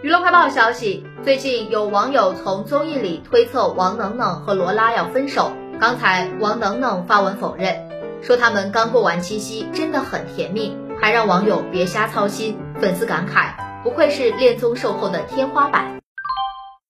娱乐快报消息最近有网友从综艺里推测王能能和罗拉要分手刚才王能能发文否认说他们刚过完七夕真的很甜蜜还让网友别瞎操心粉丝感慨不愧是恋综售后的天花板。